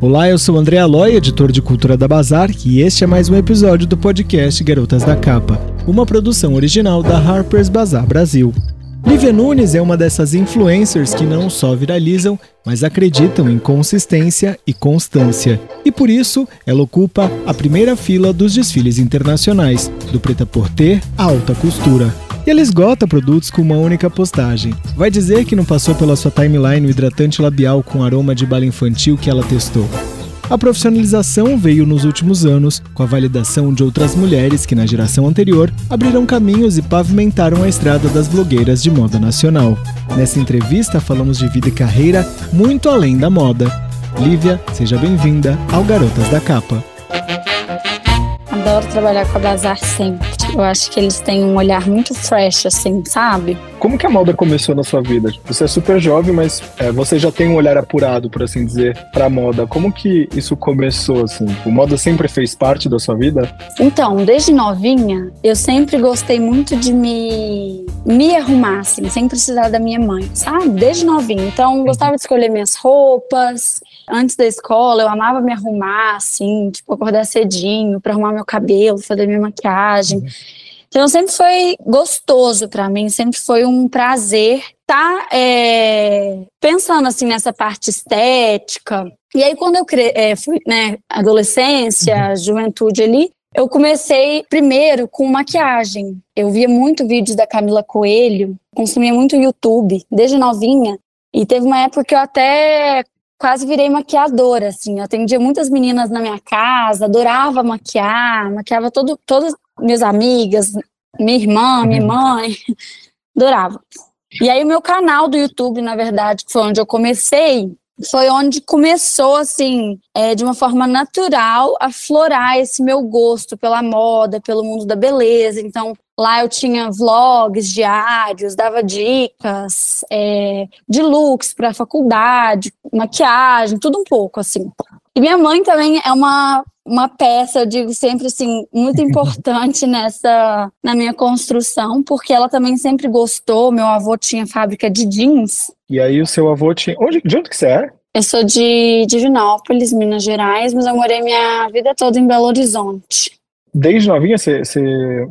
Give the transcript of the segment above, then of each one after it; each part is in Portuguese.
Olá, eu sou André Aloy, editor de cultura da Bazar, e este é mais um episódio do podcast Garotas da Capa, uma produção original da Harper's Bazaar Brasil. Lívia Nunes é uma dessas influencers que não só viralizam, mas acreditam em consistência e constância. E por isso, ela ocupa a primeira fila dos desfiles internacionais, do preta porter à alta costura. E ela esgota produtos com uma única postagem. Vai dizer que não passou pela sua timeline o hidratante labial com aroma de bala infantil que ela testou. A profissionalização veio nos últimos anos, com a validação de outras mulheres que, na geração anterior, abriram caminhos e pavimentaram a estrada das blogueiras de moda nacional. Nessa entrevista, falamos de vida e carreira muito além da moda. Lívia, seja bem-vinda ao Garotas da Capa. Adoro trabalhar com a Bazar sempre. Eu acho que eles têm um olhar muito fresh, assim, sabe? Como que a moda começou na sua vida? Você é super jovem, mas é, você já tem um olhar apurado, por assim dizer, pra moda. Como que isso começou, assim? O moda sempre fez parte da sua vida? Então, desde novinha, eu sempre gostei muito de me, me arrumar, assim, sem precisar da minha mãe, sabe? Desde novinha. Então, gostava de escolher minhas roupas, Antes da escola, eu amava me arrumar, assim, tipo, acordar cedinho para arrumar meu cabelo, fazer minha maquiagem. Então, sempre foi gostoso para mim, sempre foi um prazer estar tá, é, pensando, assim, nessa parte estética. E aí, quando eu é, fui, né, adolescência, uhum. juventude ali, eu comecei primeiro com maquiagem. Eu via muito vídeos da Camila Coelho, consumia muito YouTube, desde novinha. E teve uma época que eu até quase virei maquiadora, assim. Eu atendia muitas meninas na minha casa, adorava maquiar, maquiava todo, todas minhas amigas, minha irmã, minha uhum. mãe, adorava. E aí o meu canal do YouTube, na verdade, que foi onde eu comecei, foi onde começou, assim, é, de uma forma natural, a florar esse meu gosto pela moda, pelo mundo da beleza. Então, lá eu tinha vlogs diários, dava dicas é, de looks para a faculdade, maquiagem, tudo um pouco, assim. E minha mãe também é uma, uma peça, eu digo sempre assim, muito importante nessa na minha construção, porque ela também sempre gostou. Meu avô tinha fábrica de jeans. E aí o seu avô tinha. Onde, de onde que você é? Eu sou de Divinópolis, Minas Gerais, mas eu morei minha vida toda em Belo Horizonte. Desde novinha você,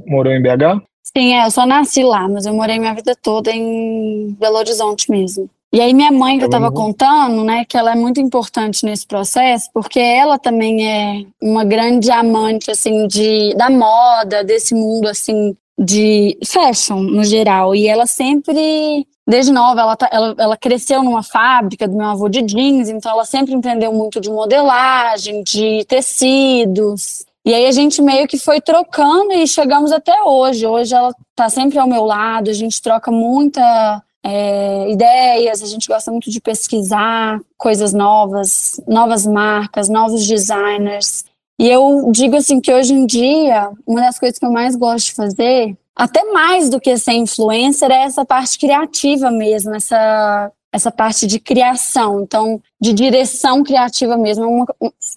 morou em BH? Sim, é, eu só nasci lá, mas eu morei minha vida toda em Belo Horizonte mesmo. E aí minha mãe que eu estava contando, né, que ela é muito importante nesse processo, porque ela também é uma grande amante assim de da moda, desse mundo assim de fashion no geral, e ela sempre desde nova ela, tá, ela, ela cresceu numa fábrica do meu avô de jeans, então ela sempre entendeu muito de modelagem, de tecidos. E aí a gente meio que foi trocando e chegamos até hoje. Hoje ela está sempre ao meu lado, a gente troca muita é, ideias, a gente gosta muito de pesquisar coisas novas, novas marcas, novos designers. E eu digo assim que hoje em dia, uma das coisas que eu mais gosto de fazer, até mais do que ser influencer, é essa parte criativa mesmo, essa, essa parte de criação, então, de direção criativa mesmo. É uma,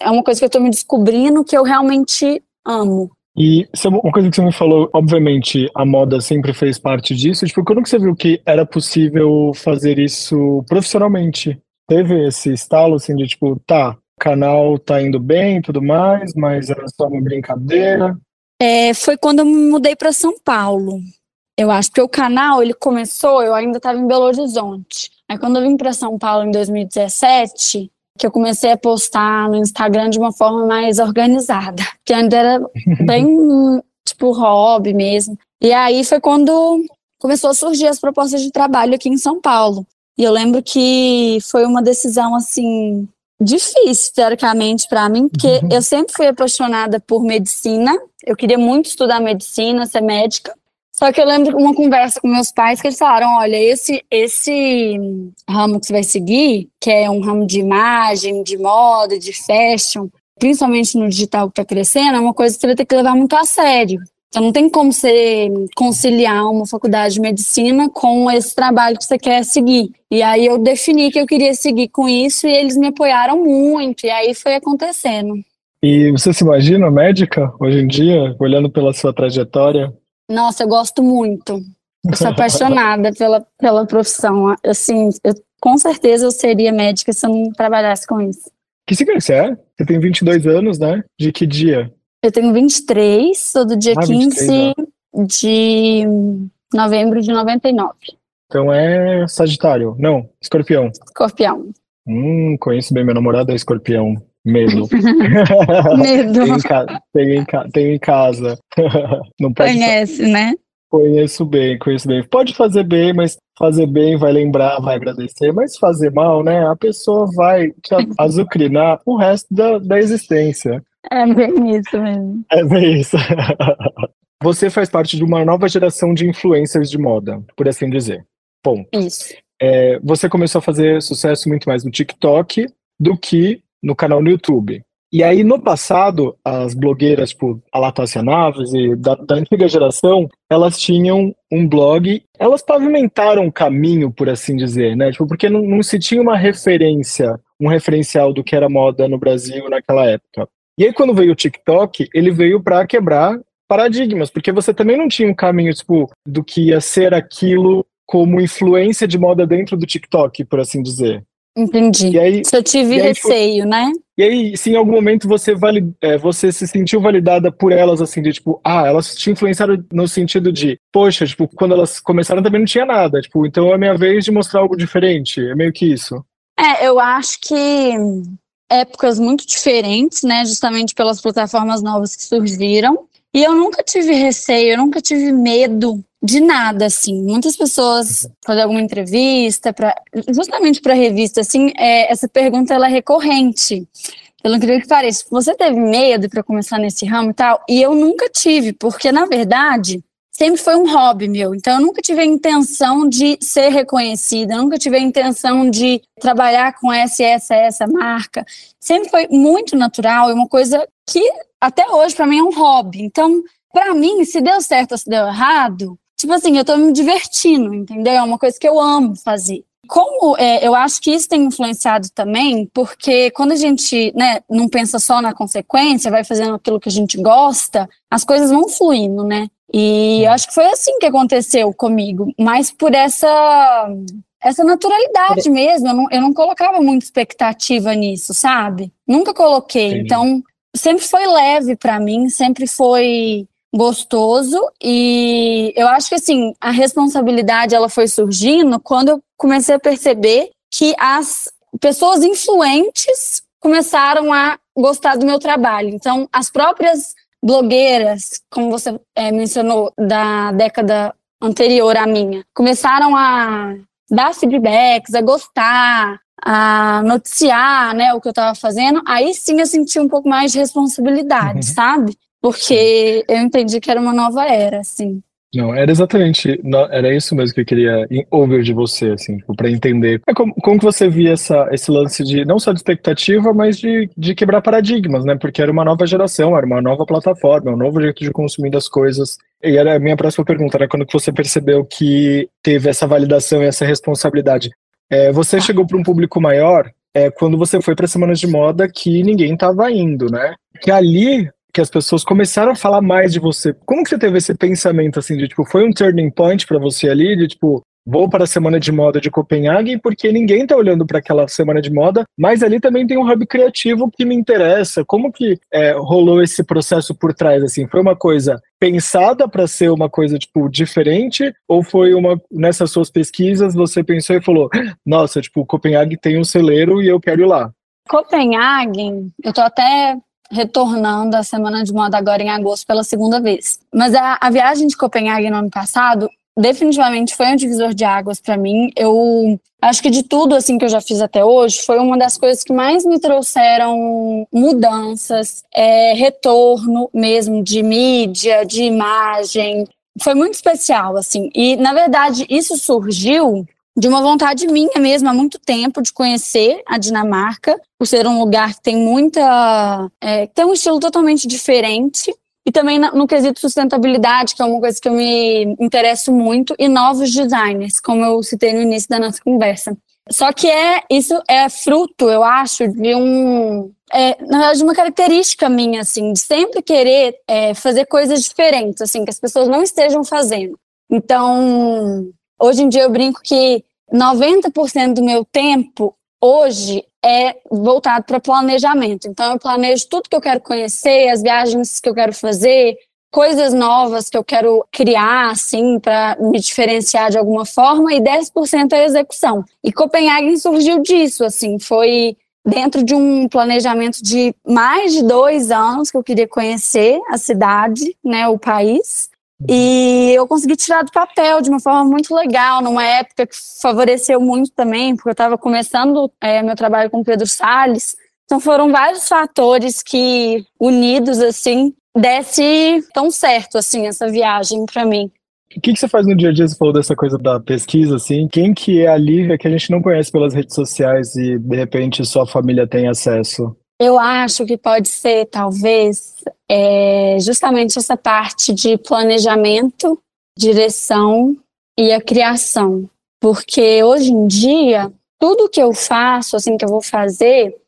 é uma coisa que eu estou me descobrindo que eu realmente amo. E uma coisa que você me falou, obviamente, a moda sempre fez parte disso. Tipo, quando que você viu que era possível fazer isso profissionalmente? Teve esse estalo, assim, de tipo, tá, o canal tá indo bem e tudo mais, mas era só uma brincadeira? É, foi quando eu me mudei para São Paulo. Eu acho que o canal, ele começou, eu ainda estava em Belo Horizonte. Aí quando eu vim para São Paulo em 2017, que eu comecei a postar no Instagram de uma forma mais organizada, que ainda era bem tipo hobby mesmo. E aí foi quando começou a surgir as propostas de trabalho aqui em São Paulo. E eu lembro que foi uma decisão assim difícil teoricamente para mim, porque uhum. eu sempre fui apaixonada por medicina. Eu queria muito estudar medicina, ser médica. Só que eu lembro uma conversa com meus pais que eles falaram: olha, esse, esse ramo que você vai seguir, que é um ramo de imagem, de moda, de fashion, principalmente no digital que está crescendo, é uma coisa que você vai ter que levar muito a sério. Então não tem como você conciliar uma faculdade de medicina com esse trabalho que você quer seguir. E aí eu defini que eu queria seguir com isso e eles me apoiaram muito, e aí foi acontecendo. E você se imagina médica hoje em dia, olhando pela sua trajetória? Nossa, eu gosto muito. Eu sou apaixonada pela, pela profissão. Assim, eu, com certeza eu seria médica se eu não trabalhasse com isso. Que signo você é? Você tem 22 anos, né? De que dia? Eu tenho 23, sou do dia ah, 15 23, de novembro de 99. Então é Sagitário. Não, Escorpião. Escorpião. Hum, conheço bem meu namorado é Escorpião. Medo. Medo. tem, em ca... tem, em ca... tem em casa. Não pode Conhece, né? Conheço bem, conheço bem. Pode fazer bem, mas fazer bem vai lembrar, vai agradecer, mas fazer mal, né? A pessoa vai te azucrinar o resto da, da existência. É bem isso mesmo. É bem isso. Você faz parte de uma nova geração de influencers de moda, por assim dizer. Ponto. Isso. É, você começou a fazer sucesso muito mais no TikTok do que no canal no YouTube. E aí, no passado, as blogueiras, tipo, a Latácia Naves e da, da, antiga geração, elas tinham um blog, elas pavimentaram o caminho, por assim dizer, né? Tipo, porque não, não se tinha uma referência, um referencial do que era moda no Brasil naquela época. E aí, quando veio o TikTok, ele veio para quebrar paradigmas, porque você também não tinha um caminho, tipo, do que ia ser aquilo como influência de moda dentro do TikTok, por assim dizer. Entendi. E aí, Só tive aí, tipo, receio, tipo, né? E aí, se em algum momento você, é, você se sentiu validada por elas, assim, de tipo, ah, elas te influenciaram no sentido de, poxa, tipo, quando elas começaram também não tinha nada, tipo, então é minha vez de mostrar algo diferente, é meio que isso. É, eu acho que épocas muito diferentes, né, justamente pelas plataformas novas que surgiram, e eu nunca tive receio, eu nunca tive medo de nada, assim. Muitas pessoas fazer alguma entrevista, pra, justamente para revista, assim, é, essa pergunta ela é recorrente. Não queria que pareça. Você teve medo para começar nesse ramo e tal? E eu nunca tive, porque na verdade sempre foi um hobby meu. Então eu nunca tive a intenção de ser reconhecida, nunca tive a intenção de trabalhar com essa essa essa marca. Sempre foi muito natural e uma coisa que até hoje para mim é um hobby. Então, para mim, se deu certo ou se deu errado, tipo assim, eu tô me divertindo, entendeu? É uma coisa que eu amo fazer. Como é, eu acho que isso tem influenciado também, porque quando a gente né, não pensa só na consequência, vai fazendo aquilo que a gente gosta, as coisas vão fluindo, né? E eu acho que foi assim que aconteceu comigo, mas por essa essa naturalidade mesmo. Eu não, eu não colocava muita expectativa nisso, sabe? Nunca coloquei. Entendi. Então, sempre foi leve para mim, sempre foi gostoso e eu acho que assim, a responsabilidade ela foi surgindo quando eu comecei a perceber que as pessoas influentes começaram a gostar do meu trabalho. Então, as próprias blogueiras, como você é, mencionou, da década anterior à minha, começaram a dar feedbacks, a gostar, a noticiar né, o que eu estava fazendo, aí sim eu senti um pouco mais de responsabilidade, uhum. sabe? Porque eu entendi que era uma nova era, assim. Não, era exatamente, era isso mesmo que eu queria ouvir de você, assim, tipo, para entender. É como, como que você via essa, esse lance de, não só de expectativa, mas de, de quebrar paradigmas, né? Porque era uma nova geração, era uma nova plataforma, um novo jeito de consumir as coisas. E era a minha próxima pergunta, era quando que você percebeu que teve essa validação e essa responsabilidade. É, você chegou para um público maior é, quando você foi para semanas de moda que ninguém estava indo, né? Que ali que as pessoas começaram a falar mais de você. Como que você teve esse pensamento assim de tipo, foi um turning point para você ali de tipo, vou para a semana de moda de Copenhague porque ninguém tá olhando para aquela semana de moda, mas ali também tem um hub criativo que me interessa. Como que é, rolou esse processo por trás assim? Foi uma coisa pensada para ser uma coisa tipo diferente ou foi uma nessas suas pesquisas você pensou e falou: "Nossa, tipo, Copenhague tem um celeiro e eu quero ir lá"? Copenhague, eu tô até retornando à Semana de Moda agora em agosto pela segunda vez. Mas a, a viagem de Copenhague no ano passado definitivamente foi um divisor de águas para mim. Eu acho que de tudo assim que eu já fiz até hoje, foi uma das coisas que mais me trouxeram mudanças, é, retorno mesmo de mídia, de imagem. Foi muito especial assim. E na verdade isso surgiu de uma vontade minha mesmo há muito tempo de conhecer a Dinamarca, por ser um lugar que tem muita. É, tem um estilo totalmente diferente. E também no quesito sustentabilidade, que é uma coisa que eu me interesso muito, e novos designers, como eu citei no início da nossa conversa. Só que é isso é fruto, eu acho, de um é, na verdade, uma característica minha, assim, de sempre querer é, fazer coisas diferentes, assim, que as pessoas não estejam fazendo. Então, Hoje em dia eu brinco que 90% do meu tempo hoje é voltado para planejamento. Então, eu planejo tudo que eu quero conhecer, as viagens que eu quero fazer, coisas novas que eu quero criar, assim, para me diferenciar de alguma forma, e 10% é execução. E Copenhague surgiu disso, assim, foi dentro de um planejamento de mais de dois anos que eu queria conhecer a cidade, né, o país. E eu consegui tirar do papel de uma forma muito legal, numa época que favoreceu muito também, porque eu estava começando é, meu trabalho com Pedro Salles. Então foram vários fatores que, unidos assim, desse tão certo assim essa viagem para mim. O que, que, você faz no dia a dia? Você falou dessa coisa da pesquisa, assim. Quem que é a Lívia que a gente não conhece pelas redes sociais e, de repente, sua família tem acesso? Eu acho que pode ser, talvez, é, justamente essa parte de planejamento, direção e a criação. Porque hoje em dia, tudo que eu faço, assim, que eu vou fazer,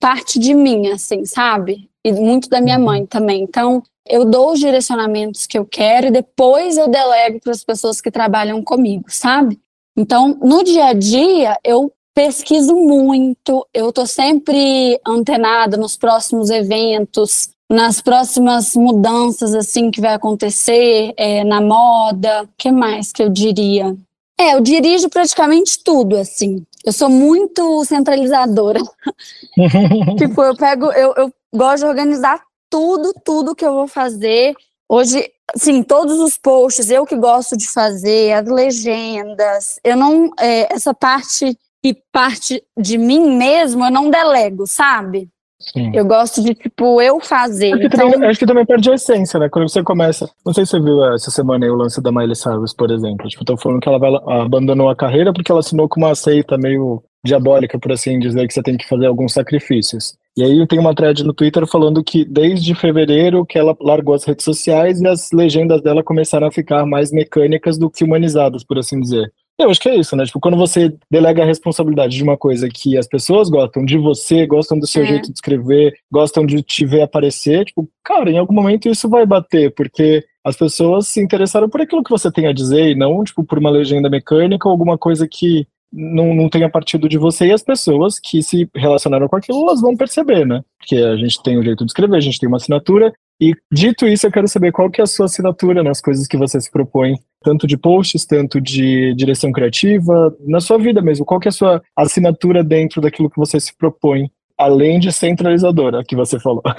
parte de mim, assim, sabe? E muito da minha uhum. mãe também. Então, eu dou os direcionamentos que eu quero e depois eu delego para as pessoas que trabalham comigo, sabe? Então, no dia a dia, eu pesquiso muito, eu estou sempre antenada nos próximos eventos, nas próximas mudanças assim que vai acontecer é, na moda. O que mais que eu diria? É, eu dirijo praticamente tudo, assim. Eu sou muito centralizadora. tipo, eu pego, eu, eu gosto de organizar tudo, tudo que eu vou fazer. Hoje, sim, todos os posts eu que gosto de fazer, as legendas. Eu não, é, essa parte que parte de mim mesmo, eu não delego, sabe? Sim. Eu gosto de, tipo, eu fazer. Acho que, então... também, acho que também perde a essência, né? Quando você começa. Não sei se você viu essa semana aí o lance da Miley Cyrus, por exemplo. Tipo, tô falando que ela vai, abandonou a carreira porque ela assinou com uma seita meio diabólica, por assim dizer, que você tem que fazer alguns sacrifícios. E aí tem uma thread no Twitter falando que desde fevereiro que ela largou as redes sociais e as legendas dela começaram a ficar mais mecânicas do que humanizadas, por assim dizer. Eu acho que é isso, né? Tipo, quando você delega a responsabilidade de uma coisa que as pessoas gostam de você, gostam do seu é. jeito de escrever, gostam de te ver aparecer, tipo, cara, em algum momento isso vai bater, porque as pessoas se interessaram por aquilo que você tem a dizer e não, tipo, por uma legenda mecânica ou alguma coisa que não, não tenha partido de você e as pessoas que se relacionaram com aquilo, elas vão perceber, né? Porque a gente tem um jeito de escrever, a gente tem uma assinatura, e dito isso, eu quero saber qual que é a sua assinatura nas coisas que você se propõe, tanto de posts, tanto de direção criativa, na sua vida mesmo. Qual que é a sua assinatura dentro daquilo que você se propõe, além de centralizadora, que você falou?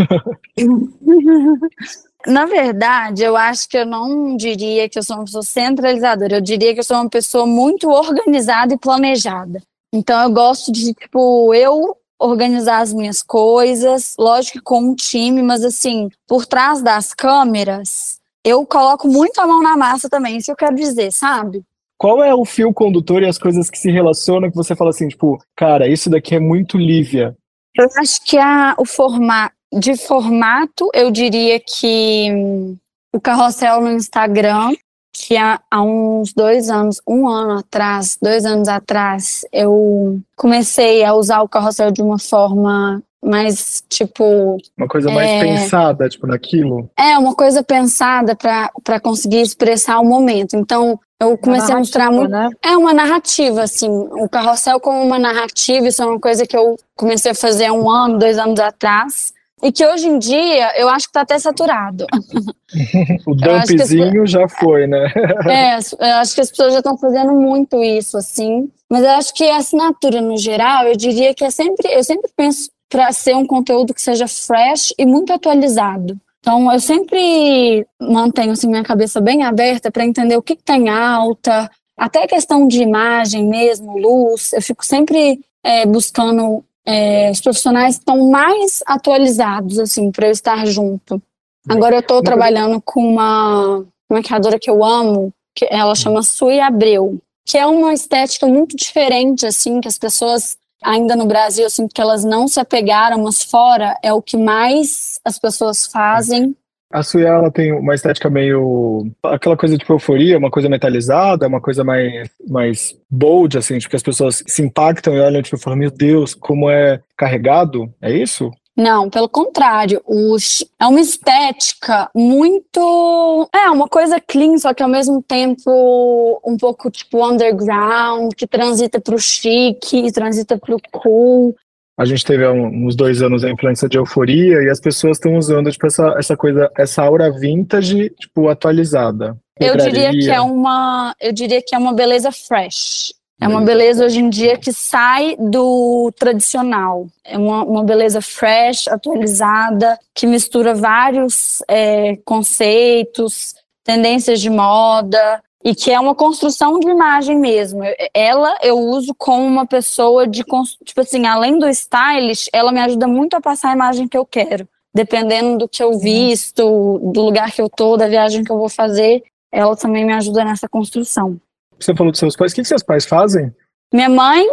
Na verdade, eu acho que eu não diria que eu sou uma pessoa centralizadora, eu diria que eu sou uma pessoa muito organizada e planejada. Então eu gosto de, tipo, eu organizar as minhas coisas, lógico que com um time, mas assim, por trás das câmeras, eu coloco muito a mão na massa também, isso eu quero dizer, sabe? Qual é o fio condutor e as coisas que se relacionam que você fala assim, tipo, cara, isso daqui é muito Lívia? Eu acho que a, o formato, de formato, eu diria que hum, o carrossel no Instagram que há, há, uns dois anos, um ano atrás, dois anos atrás, eu comecei a usar o carrossel de uma forma mais, tipo. Uma coisa mais é, pensada, tipo, naquilo? É, uma coisa pensada para conseguir expressar o momento. Então, eu comecei a mostrar muito. Né? É uma narrativa, assim. O carrossel como uma narrativa, isso é uma coisa que eu comecei a fazer há um ano, dois anos atrás. E que hoje em dia eu acho que está até saturado. o dumpzinho já foi, né? é, eu acho que as pessoas já estão fazendo muito isso, assim. Mas eu acho que a assinatura, no geral, eu diria que é sempre. Eu sempre penso para ser um conteúdo que seja fresh e muito atualizado. Então, eu sempre mantenho assim, minha cabeça bem aberta para entender o que está em alta, até questão de imagem mesmo, luz. Eu fico sempre é, buscando é, os profissionais estão mais atualizados, assim, para eu estar junto. Agora eu estou trabalhando com uma maquiadora que eu amo, que ela chama Sui Abreu, que é uma estética muito diferente, assim, que as pessoas ainda no Brasil, assim, que elas não se apegaram, mas fora é o que mais as pessoas fazem. A Suya, ela tem uma estética meio. aquela coisa tipo euforia, uma coisa metalizada, uma coisa mais, mais bold, assim, tipo, que as pessoas se impactam e olham tipo, falam: Meu Deus, como é carregado? É isso? Não, pelo contrário, os, é uma estética muito. É, uma coisa clean, só que ao mesmo tempo um pouco tipo underground, que transita pro chique, transita pro cool. a gente teve há uns dois anos a influência de euforia e as pessoas estão usando tipo, essa, essa coisa, essa aura vintage, tipo, atualizada. Eu diria que é uma, eu diria que é uma beleza fresh. É uma beleza hoje em dia que sai do tradicional. É uma, uma beleza fresh, atualizada, que mistura vários é, conceitos, tendências de moda, e que é uma construção de imagem mesmo. Ela eu uso como uma pessoa de tipo assim, além do stylish, ela me ajuda muito a passar a imagem que eu quero. Dependendo do que eu visto, do lugar que eu tô, da viagem que eu vou fazer, ela também me ajuda nessa construção. Você falou dos seus pais, o que, seus pais fazem? Minha mãe,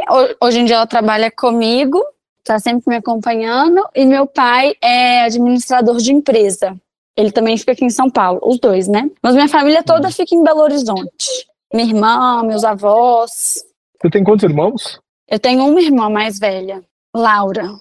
hoje em dia ela trabalha comigo, está sempre me acompanhando, e meu pai é administrador de empresa. Ele também fica aqui em São Paulo, os dois, né? Mas minha família toda fica em Belo Horizonte. Minha irmã, meus avós. Você tem quantos irmãos? Eu tenho uma irmã mais velha, Laura. O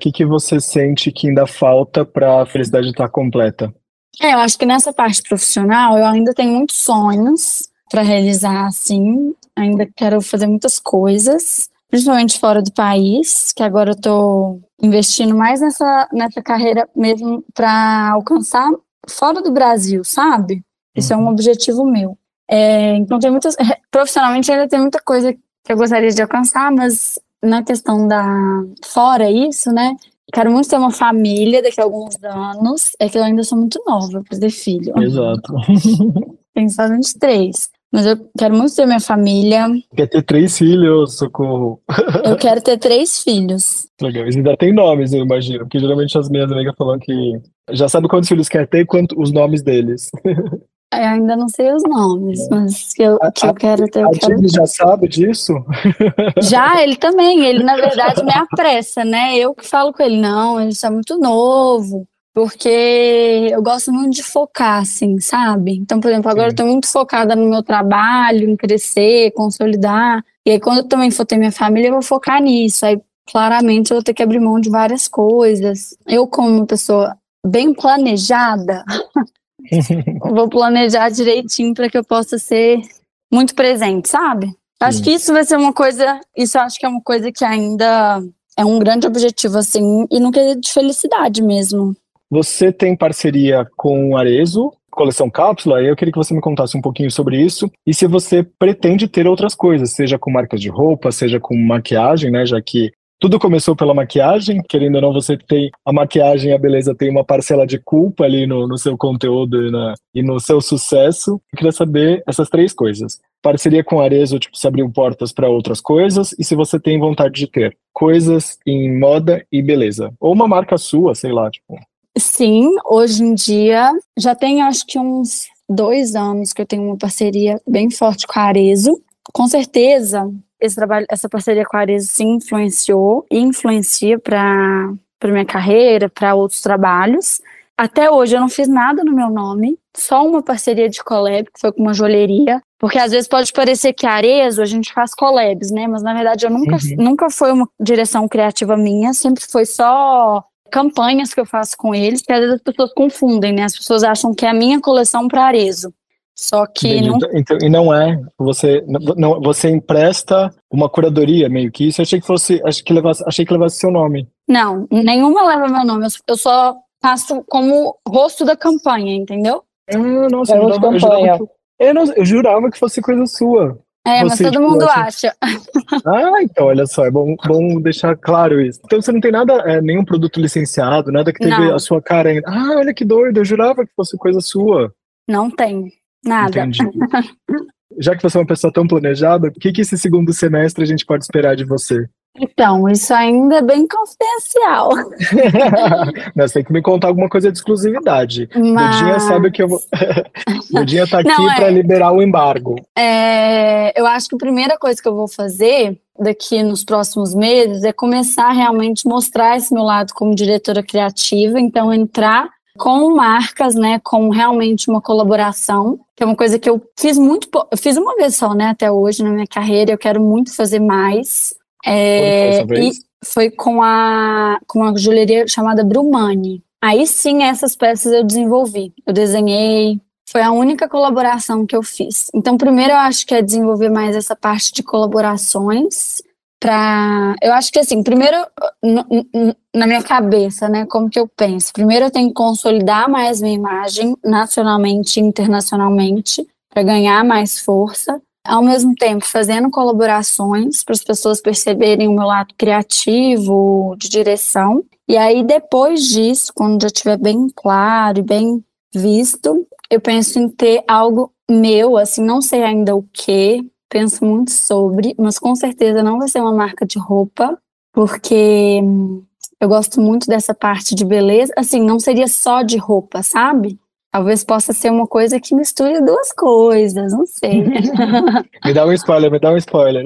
que, que você sente que ainda falta para a felicidade estar completa? É, eu acho que nessa parte profissional eu ainda tenho muitos sonhos para realizar, assim. Ainda quero fazer muitas coisas, principalmente fora do país, que agora eu tô investindo mais nessa, nessa carreira mesmo para alcançar fora do Brasil, sabe? Isso uhum. é um uhum. objetivo meu. É, então tem muitas, profissionalmente ainda tem muita coisa que eu gostaria de alcançar, mas na questão da fora isso, né? Quero muito ter uma família daqui a alguns anos. É que eu ainda sou muito nova para ter filho. Exato. Tenho só 23. Mas eu quero muito ter minha família. Quer ter três filhos, socorro. Eu quero ter três filhos. Legal. Eles ainda tem nomes, eu imagino. Porque geralmente as minhas amigas falam que já sabe quantos filhos quer ter e quanto, os nomes deles. Eu ainda não sei os nomes, é. mas que eu, que a, eu quero ter. A quero... já sabe disso? Já, ele também. Ele, na verdade, me apressa, né? Eu que falo com ele, não, ele está muito novo porque eu gosto muito de focar, assim, sabe? Então, por exemplo, agora Sim. eu tô muito focada no meu trabalho, em crescer, consolidar. E aí, quando eu também for ter minha família, eu vou focar nisso. Aí, claramente, eu vou ter que abrir mão de várias coisas. Eu, como pessoa bem planejada, vou planejar direitinho para que eu possa ser muito presente, sabe? Acho que isso vai ser uma coisa, isso acho que é uma coisa que ainda é um grande objetivo, assim, e no quesito de felicidade mesmo. Você tem parceria com o Arezo, coleção cápsula, eu queria que você me contasse um pouquinho sobre isso e se você pretende ter outras coisas, seja com marcas de roupa, seja com maquiagem, né, já que tudo começou pela maquiagem, querendo ou não, você tem a maquiagem a beleza tem uma parcela de culpa ali no, no seu conteúdo e, na, e no seu sucesso. Eu queria saber essas três coisas. Parceria com Arezo, tipo, se abriu portas para outras coisas e se você tem vontade de ter coisas em moda e beleza. Ou uma marca sua, sei lá, tipo. Sim, hoje em dia já tem acho que uns dois anos que eu tenho uma parceria bem forte com a Arezo. Com certeza, esse trabalho, essa parceria com a Arezo sim influenciou e influencia para para minha carreira, para outros trabalhos. Até hoje eu não fiz nada no meu nome, só uma parceria de collab, que foi com uma joalheria. Porque às vezes pode parecer que a Arezo a gente faz collabs, né? Mas na verdade eu nunca, uhum. nunca foi uma direção criativa minha, sempre foi só campanhas que eu faço com eles, que às vezes as pessoas confundem, né? As pessoas acham que é a minha coleção para Arezo. Só que não... Então, e não é. Você não, você empresta uma curadoria meio que isso. Eu achei que fosse, achei que levasse, achei que levasse seu nome. Não, nenhuma leva meu nome. Eu só faço como rosto da campanha, entendeu? Ah, nossa, é eu, jurava, eu, jurava que, eu, não, eu jurava que fosse coisa sua. É, mas todo tipo, mundo acha. Ah, então, olha só, é bom, bom deixar claro isso. Então você não tem nada, é, nenhum produto licenciado, nada que teve não. a sua cara ainda. Ah, olha que doido, eu jurava que fosse coisa sua. Não tem, nada. Entendi. Já que você é uma pessoa tão planejada, o que, que esse segundo semestre a gente pode esperar de você? Então, isso ainda é bem confidencial. Você tem que me contar alguma coisa de exclusividade. Mas... Budinha sabe que eu vou. Budinha tá aqui é... para liberar o embargo. É... Eu acho que a primeira coisa que eu vou fazer daqui nos próximos meses é começar a realmente mostrar esse meu lado como diretora criativa. Então, entrar com marcas, né, com realmente uma colaboração, que é uma coisa que eu fiz muito, eu fiz uma vez só, né, até hoje na minha carreira, eu quero muito fazer mais. É, e foi com a, com uma joalheria chamada Brumani. Aí sim, essas peças eu desenvolvi. Eu desenhei, foi a única colaboração que eu fiz. Então, primeiro eu acho que é desenvolver mais essa parte de colaborações para eu acho que assim primeiro na minha cabeça né como que eu penso primeiro eu tenho que consolidar mais minha imagem nacionalmente e internacionalmente para ganhar mais força ao mesmo tempo fazendo colaborações para as pessoas perceberem o meu lado criativo de direção e aí depois disso quando já estiver bem claro e bem visto eu penso em ter algo meu assim não sei ainda o que penso muito sobre, mas com certeza não vai ser uma marca de roupa, porque eu gosto muito dessa parte de beleza. Assim, não seria só de roupa, sabe? Talvez possa ser uma coisa que misture duas coisas, não sei. me dá um spoiler, me dá um spoiler.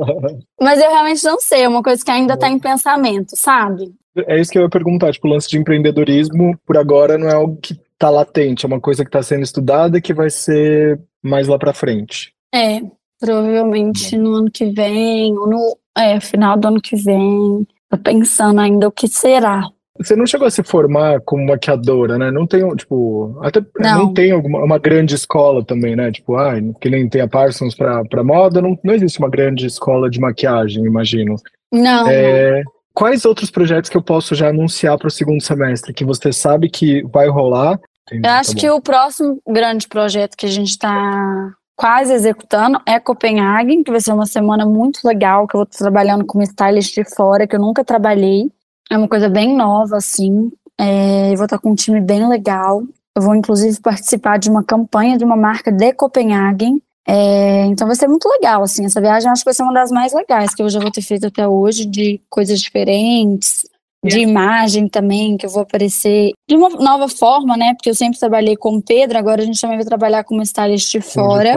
Mas eu realmente não sei, é uma coisa que ainda está em pensamento, sabe? É isso que eu ia perguntar, tipo, o lance de empreendedorismo, por agora, não é algo que está latente, é uma coisa que está sendo estudada e que vai ser mais lá para frente. É, Provavelmente no ano que vem, ou no é, final do ano que vem. Tô pensando ainda o que será. Você não chegou a se formar como maquiadora, né? Não tem, tipo, até não, não tem alguma, uma grande escola também, né? Tipo, ah, que nem tem a Parsons pra, pra moda, não, não existe uma grande escola de maquiagem, imagino. Não. É, quais outros projetos que eu posso já anunciar para o segundo semestre que você sabe que vai rolar? Eu acho tá que o próximo grande projeto que a gente está quase executando é Copenhague, que vai ser uma semana muito legal, que eu vou estar trabalhando com stylist de fora, que eu nunca trabalhei. É uma coisa bem nova, assim. É, eu vou estar com um time bem legal. Eu vou, inclusive, participar de uma campanha de uma marca de Copenhague. É, então vai ser muito legal, assim. Essa viagem acho que vai ser uma das mais legais que eu já vou ter feito até hoje, de coisas diferentes, de imagem também, que eu vou aparecer de uma nova forma, né? Porque eu sempre trabalhei com o Pedro, agora a gente também vai trabalhar com uma stylist de fora.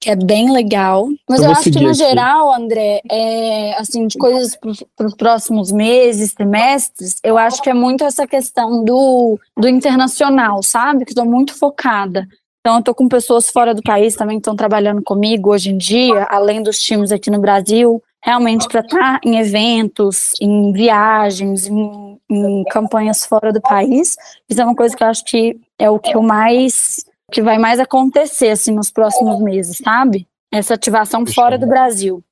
Que é bem legal. Mas eu, eu acho que, no aqui. geral, André, é, assim, de coisas para os próximos meses, trimestres, eu acho que é muito essa questão do, do internacional, sabe? Que estou muito focada. Então, eu estou com pessoas fora do país também que estão trabalhando comigo hoje em dia, além dos times aqui no Brasil realmente para estar tá em eventos, em viagens, em, em, campanhas fora do país. Isso é uma coisa que eu acho que é o que eu mais que vai mais acontecer assim nos próximos meses, sabe? Essa ativação fora do Brasil.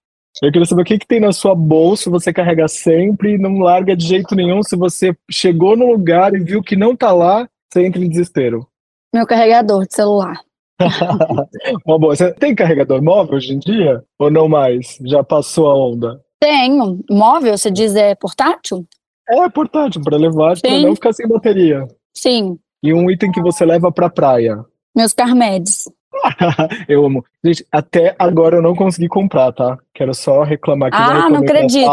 Eu queria saber o que, que tem na sua bolsa, você carrega sempre e não larga de jeito nenhum. Se você chegou no lugar e viu que não está lá, você entra em desespero. Meu carregador de celular. Uma boa. Você tem carregador móvel hoje em dia? Ou não mais? Já passou a onda? Tenho. Móvel, você diz é portátil? É portátil, para levar, para não ficar sem bateria. Sim. E um item que você leva pra praia? Meus Carmedes. eu amo. Gente, até agora eu não consegui comprar, tá? Quero só reclamar que Ah, não acredito.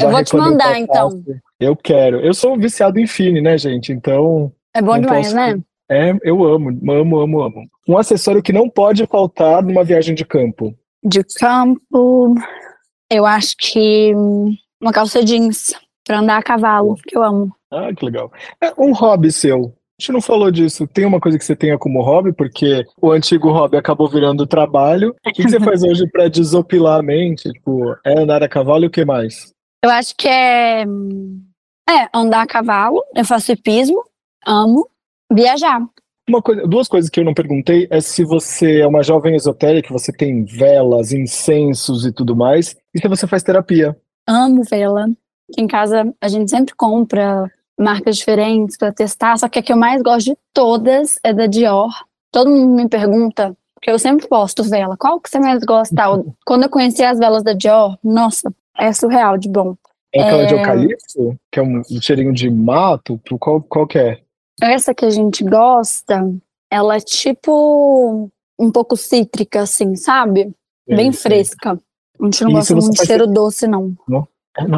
eu vou te mandar, então. Eu quero. Eu sou viciado em Fini, né, gente? Então. É bom demais, posso... né? É, eu amo, amo, amo, amo. Um acessório que não pode faltar numa viagem de campo. De campo, eu acho que uma calça jeans para andar a cavalo, que eu amo. Ah, que legal. É um hobby seu. A gente não falou disso. Tem uma coisa que você tenha como hobby, porque o antigo hobby acabou virando trabalho. O que, que você faz hoje para desopilar a mente? Tipo, é andar a cavalo e o que mais? Eu acho que é, é andar a cavalo. Eu faço hipismo, amo. Viajar. Uma coisa, duas coisas que eu não perguntei é se você é uma jovem esotérica, você tem velas, incensos e tudo mais, e se você faz terapia. Amo vela. Em casa a gente sempre compra marcas diferentes para testar, só que a que eu mais gosto de todas é da Dior. Todo mundo me pergunta, porque eu sempre posto vela, qual que você mais gosta? Quando eu conheci as velas da Dior, nossa, é surreal de bom. É aquela é... de eucalipto? Que é um cheirinho de mato? Qual, qual que é? Essa que a gente gosta, ela é tipo um pouco cítrica, assim, sabe? É, Bem fresca. A gente não gosta muito de cheiro doce, não. não.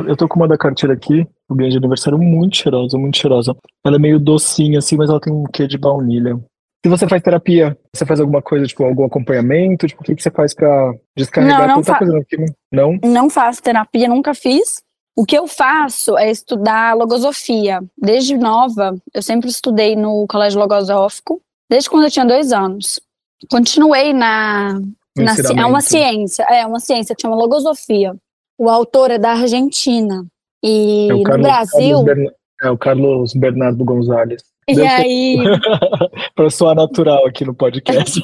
Eu tô com uma da carteira aqui, o ganho de aniversário, muito cheirosa, muito cheirosa. Ela é meio docinha, assim, mas ela tem um quê de baunilha. Se você faz terapia, você faz alguma coisa, tipo, algum acompanhamento? Tipo, o que, que você faz pra descarregar não, não tanta coisa aqui? Não? Não faço terapia, nunca fiz. O que eu faço é estudar logosofia. Desde nova, eu sempre estudei no colégio logosófico, desde quando eu tinha dois anos. Continuei na. na é uma ciência, é uma ciência que chama logosofia. O autor é da Argentina. E é no Carlos, Brasil. Carlos é o Carlos Bernardo Gonzalez. E Deu aí. para soar natural aqui no podcast.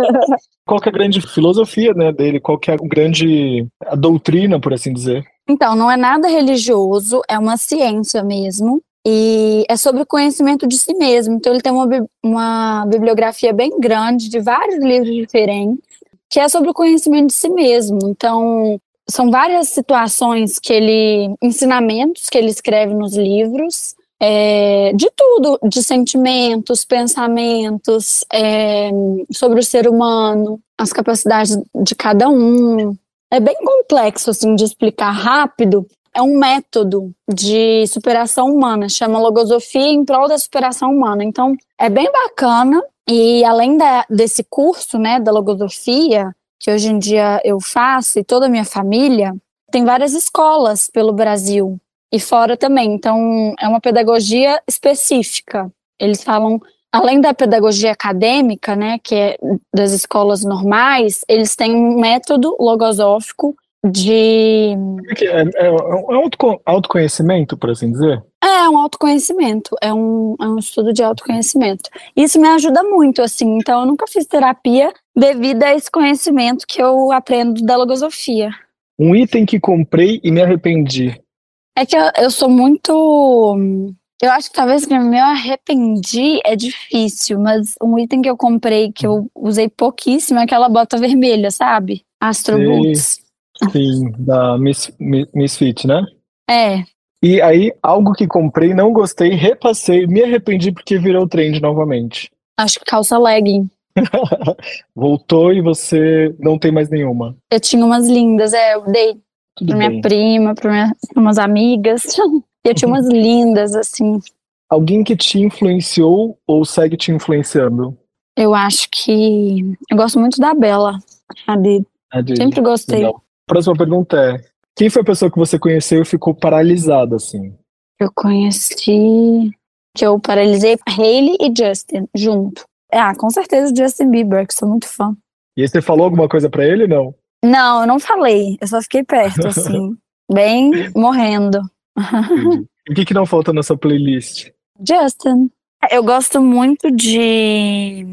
qual é a grande filosofia né, dele? Qual é a grande a doutrina, por assim dizer? Então, não é nada religioso, é uma ciência mesmo. E é sobre o conhecimento de si mesmo. Então, ele tem uma, uma bibliografia bem grande de vários livros diferentes, que é sobre o conhecimento de si mesmo. Então, são várias situações que ele. ensinamentos que ele escreve nos livros. é, de tudo, de sentimentos, pensamentos, é, sobre o ser humano, as capacidades de cada um. É bem complexo assim de explicar rápido. É um método de superação humana, chama logosofia em prol da superação humana. Então, é bem bacana e além da- desse curso, né, da logosofia, que hoje em dia eu faço e toda a minha família, tem várias escolas pelo Brasil e fora também. Então, é uma pedagogia específica. Eles falam, além da pedagogia acadêmica, né, que é das escolas normais, eles têm um método logosófico de. É que É, é, é um autoco- autoconhecimento, por assim dizer? É um autoconhecimento, é um, é um estudo de autoconhecimento. Isso me ajuda muito, assim. Então, eu nunca fiz terapia devido a esse conhecimento que eu aprendo da logosofia. Um item que comprei e me arrependi. É que eu, eu sou muito. Eu acho que talvez que me arrependi é difícil, mas um item que eu comprei que eu usei pouquíssimo é aquela bota vermelha, sabe? Astro. Boots. Sim, da Miss, Mi- Misfit, né? É, E aí, algo que comprei, não gostei, repassei, me arrependi porque virou trend novamente. acho que calça legging. Voltou e você não tem mais nenhuma. Eu tinha umas lindas, é, eu dei Tudo pra minha bem. prima, pra umas amigas. E eu tinha umas lindas, assim. Alguém que te influenciou ou segue te influenciando? Eu acho que. Eu gosto muito da Bela. De- Sempre gostei. Legal. Próxima pergunta é: quem foi a pessoa que você conheceu e ficou paralisada assim? Eu conheci. Que eu paralisei Hailey e Justin junto. Ah, com certeza Justin Bieber, que sou muito fã. E aí você falou alguma coisa pra ele, não? Não, eu não falei. Eu só fiquei perto, assim. bem morrendo. O que, que não falta na sua playlist? Justin. Eu gosto muito de,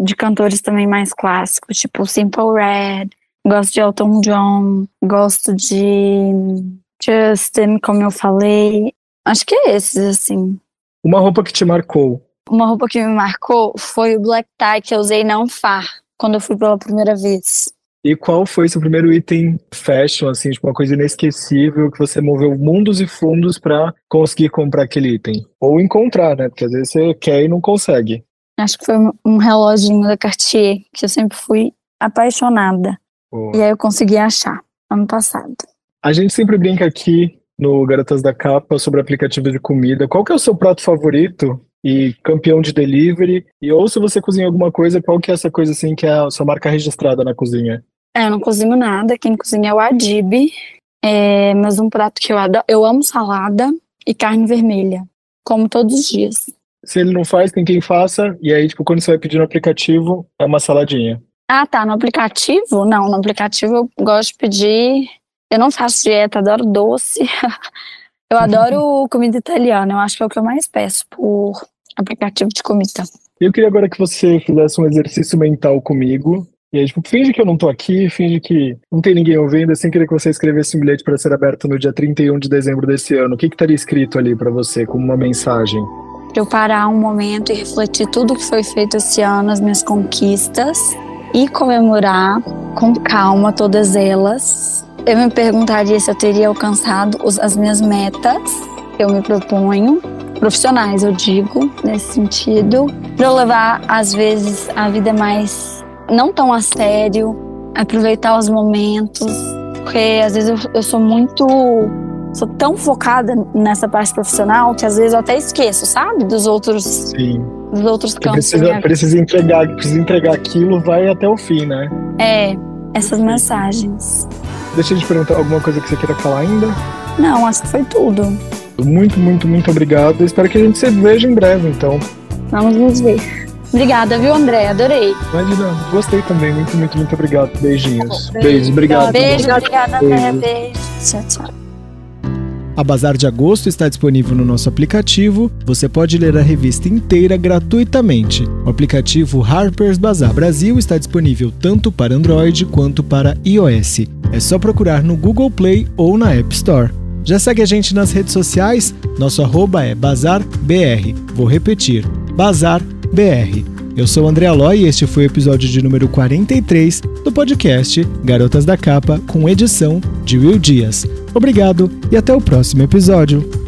de cantores também mais clássicos, tipo Simple Red. Gosto de Elton John. Gosto de Justin, como eu falei. Acho que é esses, assim. Uma roupa que te marcou. Uma roupa que me marcou foi o black tie que eu usei na Unfar, quando eu fui pela primeira vez. E qual foi seu primeiro item fashion, assim, tipo uma coisa inesquecível que você moveu mundos e fundos pra conseguir comprar aquele item? Ou encontrar, né? Porque às vezes você quer e não consegue. Acho que foi um- um reloginho da Cartier, que eu sempre fui apaixonada. Pô. E aí eu consegui achar, ano passado. A gente sempre brinca aqui no Garotas da Capa sobre aplicativo de comida. Qual que é o seu prato favorito e campeão de delivery? E ou se você cozinha alguma coisa, qual que é essa coisa assim que é a sua marca registrada na cozinha? É, eu não cozinho nada, quem cozinha é o Adib. É, mas um prato que eu adoro, eu amo salada e carne vermelha, como todos os dias. Se ele não faz, tem quem faça. E aí, tipo, quando você vai pedir no aplicativo, é uma saladinha. Ah, tá, no aplicativo? Não, no aplicativo eu gosto de pedir. Eu não faço dieta, adoro doce. Eu adoro comida italiana, eu acho que é o que eu mais peço por aplicativo de comida. Eu queria agora que você fizesse um exercício mental comigo. E aí, tipo, finge que eu não tô aqui, finge que não tem ninguém ouvindo, assim, queria que você escrevesse um bilhete para ser aberto no dia 31 de dezembro desse ano. O que que estaria escrito ali para você, como uma mensagem? Pra eu parar um momento e refletir tudo que foi feito esse ano, as minhas conquistas, e comemorar com calma todas elas. Eu me perguntaria se eu teria alcançado as minhas metas que eu me proponho, profissionais, eu digo, nesse sentido, para levar, às vezes, a vida mais não tão a sério, aproveitar os momentos, porque às vezes eu, eu sou muito sou tão focada nessa parte profissional que às vezes eu até esqueço, sabe? Dos outros, Sim. dos outros campos. precisa, precisa entregar, precisa entregar aquilo, vai até o fim, né? É, essas mensagens. Deixa eu te perguntar alguma coisa que você queira falar ainda. Não, acho que foi tudo. Muito, muito, muito obrigado. Espero que a gente se veja em breve, então. Vamos nos ver. Obrigada, viu, André? Adorei. Imagina, gostei também. Muito, muito, muito obrigado. Beijinhos. Beijos, obrigado. Beijo, obrigada, André. Beijo. Beijo. Tchau, tchau. A Bazar de Agosto está disponível no nosso aplicativo. Você pode ler a revista inteira gratuitamente. O aplicativo Harper's Bazar Brasil está disponível tanto para Android quanto para iOS. É só procurar no Google Play ou na App Store. Já segue a gente nas redes sociais? Nosso arroba é BazarBR. Vou repetir, BazarBR. Eu sou André Aloy e este foi o episódio de número 43 do podcast Garotas da Capa, com edição de Will Dias. Obrigado e até o próximo episódio.